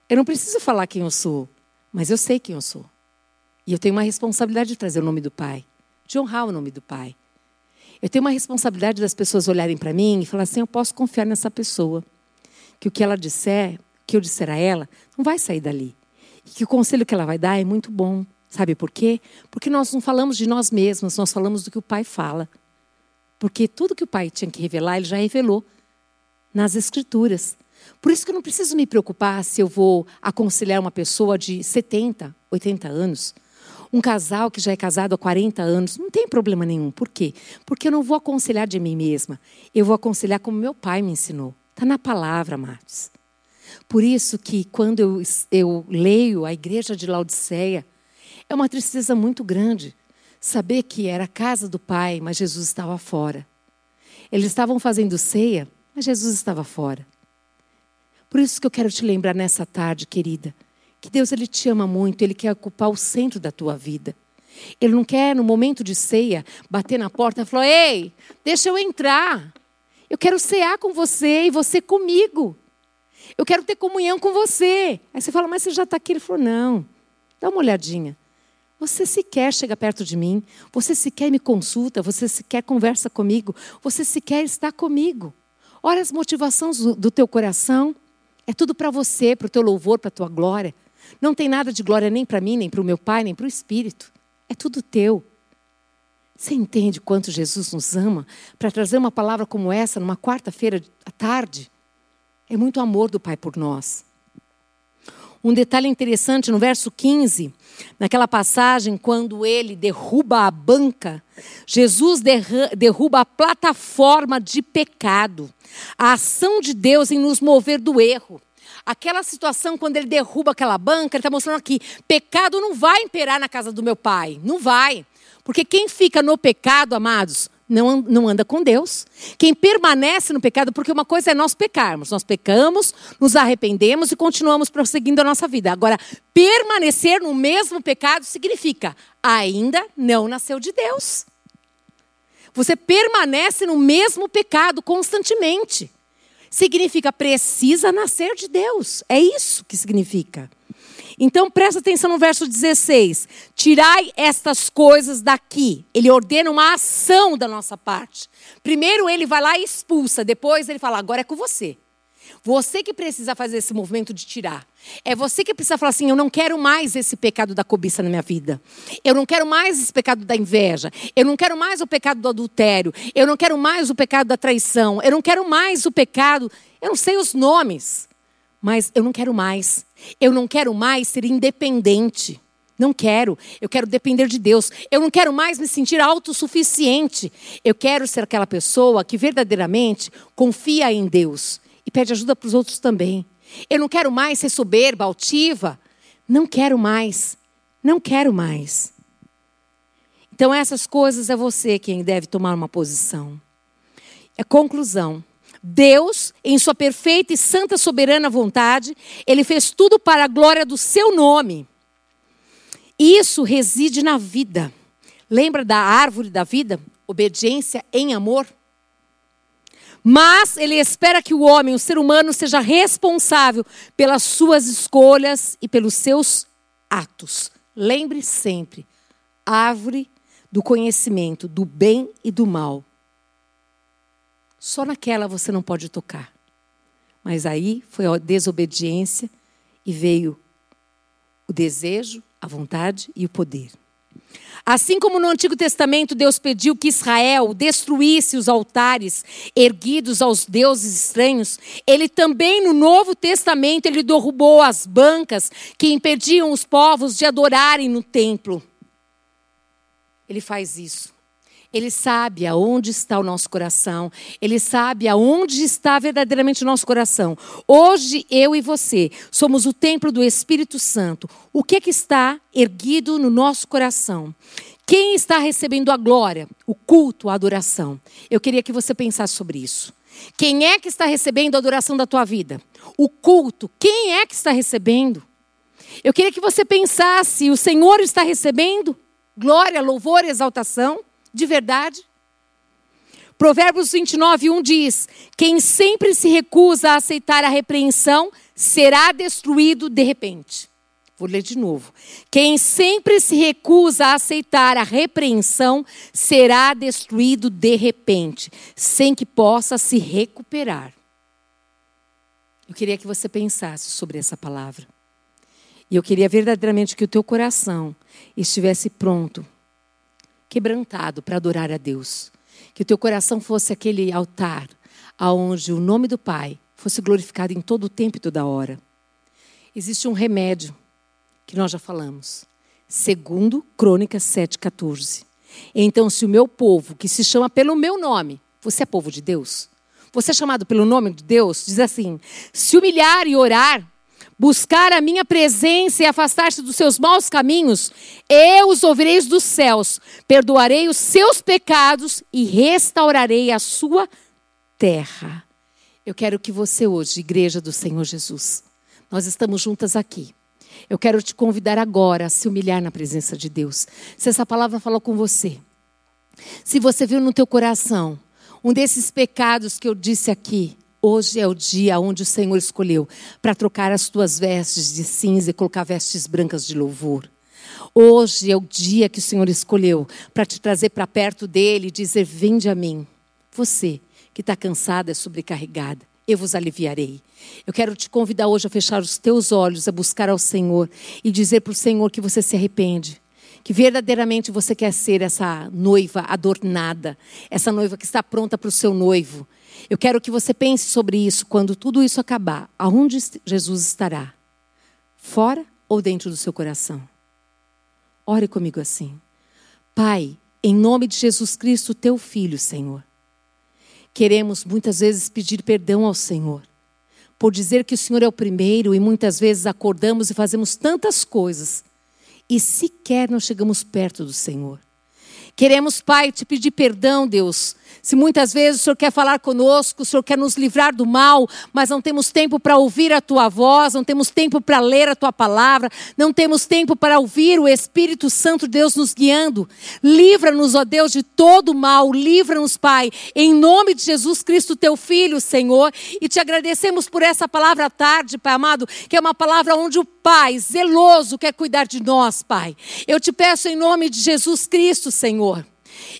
Eu não preciso falar quem eu sou, mas eu sei quem eu sou. E eu tenho uma responsabilidade de trazer o nome do Pai, de honrar o nome do Pai. Eu tenho uma responsabilidade das pessoas olharem para mim e falar assim: eu posso confiar nessa pessoa. Que o que ela disser, que eu disser a ela, não vai sair dali. E que o conselho que ela vai dar é muito bom. Sabe por quê? Porque nós não falamos de nós mesmos, nós falamos do que o Pai fala. Porque tudo que o pai tinha que revelar, ele já revelou nas Escrituras. Por isso que eu não preciso me preocupar se eu vou aconselhar uma pessoa de 70, 80 anos. Um casal que já é casado há 40 anos, não tem problema nenhum. Por quê? Porque eu não vou aconselhar de mim mesma. Eu vou aconselhar como meu pai me ensinou. Está na palavra, amados. Por isso que quando eu, eu leio a igreja de Laodiceia, é uma tristeza muito grande saber que era a casa do Pai, mas Jesus estava fora. Eles estavam fazendo ceia, mas Jesus estava fora. Por isso que eu quero te lembrar nessa tarde, querida, que Deus ele te ama muito, ele quer ocupar o centro da tua vida. Ele não quer no momento de ceia bater na porta e falar: "Ei, deixa eu entrar. Eu quero cear com você e você comigo. Eu quero ter comunhão com você". Aí você fala: "Mas você já está aqui?" Ele falou: "Não. Dá uma olhadinha. Você sequer chega perto de mim, você sequer me consulta, você sequer conversa comigo, você sequer está comigo. Olha as motivações do, teu coração. É tudo para você, para o teu louvor, para a tua glória. Não tem nada de glória nem para mim, nem para o meu Pai, nem para o Espírito. É tudo teu. Você entende quanto Jesus nos ama para trazer uma palavra como essa numa quarta-feira à tarde? É muito amor do Pai por nós. Um detalhe interessante no verso 15, naquela passagem, quando ele derruba a banca, Jesus derruba a plataforma de pecado, a ação de Deus em nos mover do erro. Aquela situação, quando ele derruba aquela banca, ele está mostrando aqui: pecado não vai imperar na casa do meu pai. Não vai. Porque quem fica no pecado, amados, não, não anda com Deus. Quem permanece no pecado, porque uma coisa é nós pecarmos. Nós pecamos, nos arrependemos e continuamos prosseguindo a nossa vida. Agora, permanecer no mesmo pecado significa ainda não nasceu de Deus. Você permanece no mesmo pecado constantemente. Significa precisa nascer de Deus. É isso que significa. Então presta atenção no verso 16. Tirai estas coisas daqui. Ele ordena uma ação da nossa parte. Primeiro ele vai lá e expulsa, depois ele fala: agora é com você. Você que precisa fazer esse movimento de tirar. É você que precisa falar assim: eu não quero mais esse pecado da cobiça na minha vida. Eu não quero mais esse pecado da inveja. Eu não quero mais o pecado do adultério. Eu não quero mais o pecado da traição. Eu não quero mais o pecado. Eu não sei os nomes mas eu não quero mais. Eu não quero mais ser independente. Não quero. Eu quero depender de Deus. Eu não quero mais me sentir autossuficiente. Eu quero ser aquela pessoa que verdadeiramente confia em Deus e pede ajuda para os outros também. Eu não quero mais ser soberba, altiva. Não quero mais. Não quero mais. Então, essas coisas é você quem deve tomar uma posição. É conclusão. Deus, em sua perfeita e santa soberana vontade, ele fez tudo para a glória do seu nome. Isso reside na vida. Lembra da árvore da vida? Obediência em amor. Mas ele espera que o homem, o ser humano, seja responsável pelas suas escolhas e pelos seus atos. Lembre sempre: árvore do conhecimento do bem e do mal. Só naquela você não pode tocar. Mas aí foi a desobediência e veio o desejo, a vontade e o poder. Assim como no Antigo Testamento Deus pediu que Israel destruísse os altares erguidos aos deuses estranhos, ele também no Novo Testamento ele derrubou as bancas que impediam os povos de adorarem no templo. Ele faz isso ele sabe aonde está o nosso coração. Ele sabe aonde está verdadeiramente o nosso coração. Hoje, eu e você somos o templo do Espírito Santo. O que é que está erguido no nosso coração? Quem está recebendo a glória, o culto, a adoração? Eu queria que você pensasse sobre isso. Quem é que está recebendo a adoração da tua vida? O culto, quem é que está recebendo? Eu queria que você pensasse: o Senhor está recebendo glória, louvor, exaltação? De verdade? Provérbios 29, 1 diz: Quem sempre se recusa a aceitar a repreensão será destruído de repente. Vou ler de novo. Quem sempre se recusa a aceitar a repreensão será destruído de repente, sem que possa se recuperar. Eu queria que você pensasse sobre essa palavra. E eu queria verdadeiramente que o teu coração estivesse pronto quebrantado para adorar a Deus. Que o teu coração fosse aquele altar aonde o nome do Pai fosse glorificado em todo o tempo e toda hora. Existe um remédio que nós já falamos. Segundo Crônicas 7:14. Então, se o meu povo, que se chama pelo meu nome, você é povo de Deus? você é chamado pelo nome de Deus, diz assim: se humilhar e orar, buscar a minha presença e afastar-se dos seus maus caminhos, eu os ouvirei dos céus, perdoarei os seus pecados e restaurarei a sua terra. Eu quero que você hoje, igreja do Senhor Jesus, nós estamos juntas aqui. Eu quero te convidar agora a se humilhar na presença de Deus. Se essa palavra falou com você, se você viu no teu coração um desses pecados que eu disse aqui, Hoje é o dia onde o Senhor escolheu para trocar as tuas vestes de cinza e colocar vestes brancas de louvor. Hoje é o dia que o Senhor escolheu para te trazer para perto dele e dizer: Vinde a mim. Você que está cansada, é sobrecarregada, eu vos aliviarei. Eu quero te convidar hoje a fechar os teus olhos, a buscar ao Senhor e dizer para o Senhor que você se arrepende que verdadeiramente você quer ser essa noiva adornada, essa noiva que está pronta para o seu noivo. Eu quero que você pense sobre isso quando tudo isso acabar. Aonde Jesus estará? Fora ou dentro do seu coração? Ore comigo assim. Pai, em nome de Jesus Cristo, teu filho, Senhor. Queremos muitas vezes pedir perdão ao Senhor por dizer que o Senhor é o primeiro e muitas vezes acordamos e fazemos tantas coisas e sequer não chegamos perto do Senhor. Queremos, Pai, te pedir perdão, Deus, se muitas vezes o Senhor quer falar conosco, o Senhor quer nos livrar do mal, mas não temos tempo para ouvir a tua voz, não temos tempo para ler a tua palavra, não temos tempo para ouvir o Espírito Santo de Deus nos guiando. Livra-nos, ó Deus, de todo mal, livra-nos, Pai, em nome de Jesus Cristo, teu Filho, Senhor, e te agradecemos por essa palavra à tarde, Pai amado, que é uma palavra onde o Pai, zeloso, quer cuidar de nós, Pai. Eu te peço em nome de Jesus Cristo, Senhor.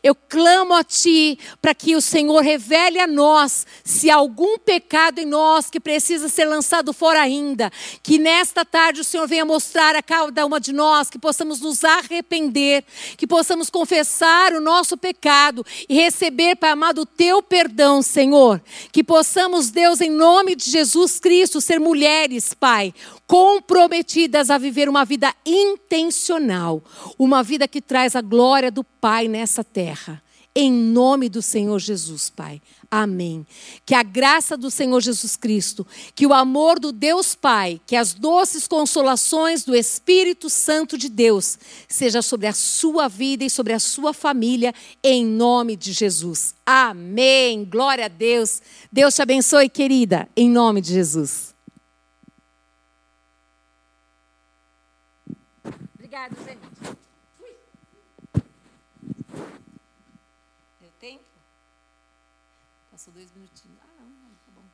Eu clamo a Ti para que o Senhor revele a nós se há algum pecado em nós que precisa ser lançado fora ainda. Que nesta tarde o Senhor venha mostrar a cada uma de nós que possamos nos arrepender, que possamos confessar o nosso pecado e receber, Pai amado, o Teu perdão, Senhor. Que possamos, Deus, em nome de Jesus Cristo, ser mulheres, Pai, comprometidas a viver uma vida intencional, uma vida que traz a glória do Pai nessa terra. Em nome do Senhor Jesus, Pai. Amém. Que a graça do Senhor Jesus Cristo, que o amor do Deus Pai, que as doces consolações do Espírito Santo de Deus seja sobre a sua vida e sobre a sua família, em nome de Jesus. Amém. Glória a Deus. Deus te abençoe, querida, em nome de Jesus. Obrigada, Zenite. Deu tempo? Passou dois minutinhos. Ah, não, não, tá bom.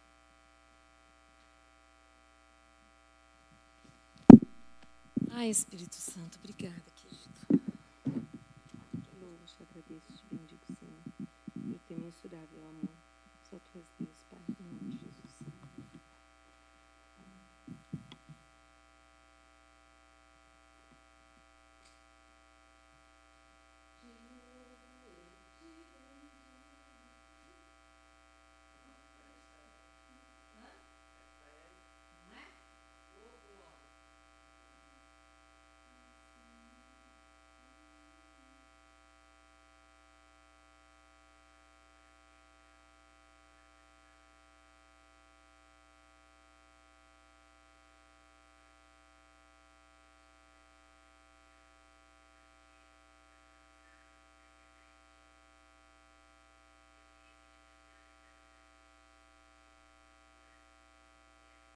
Ai, Espírito Santo, obrigada.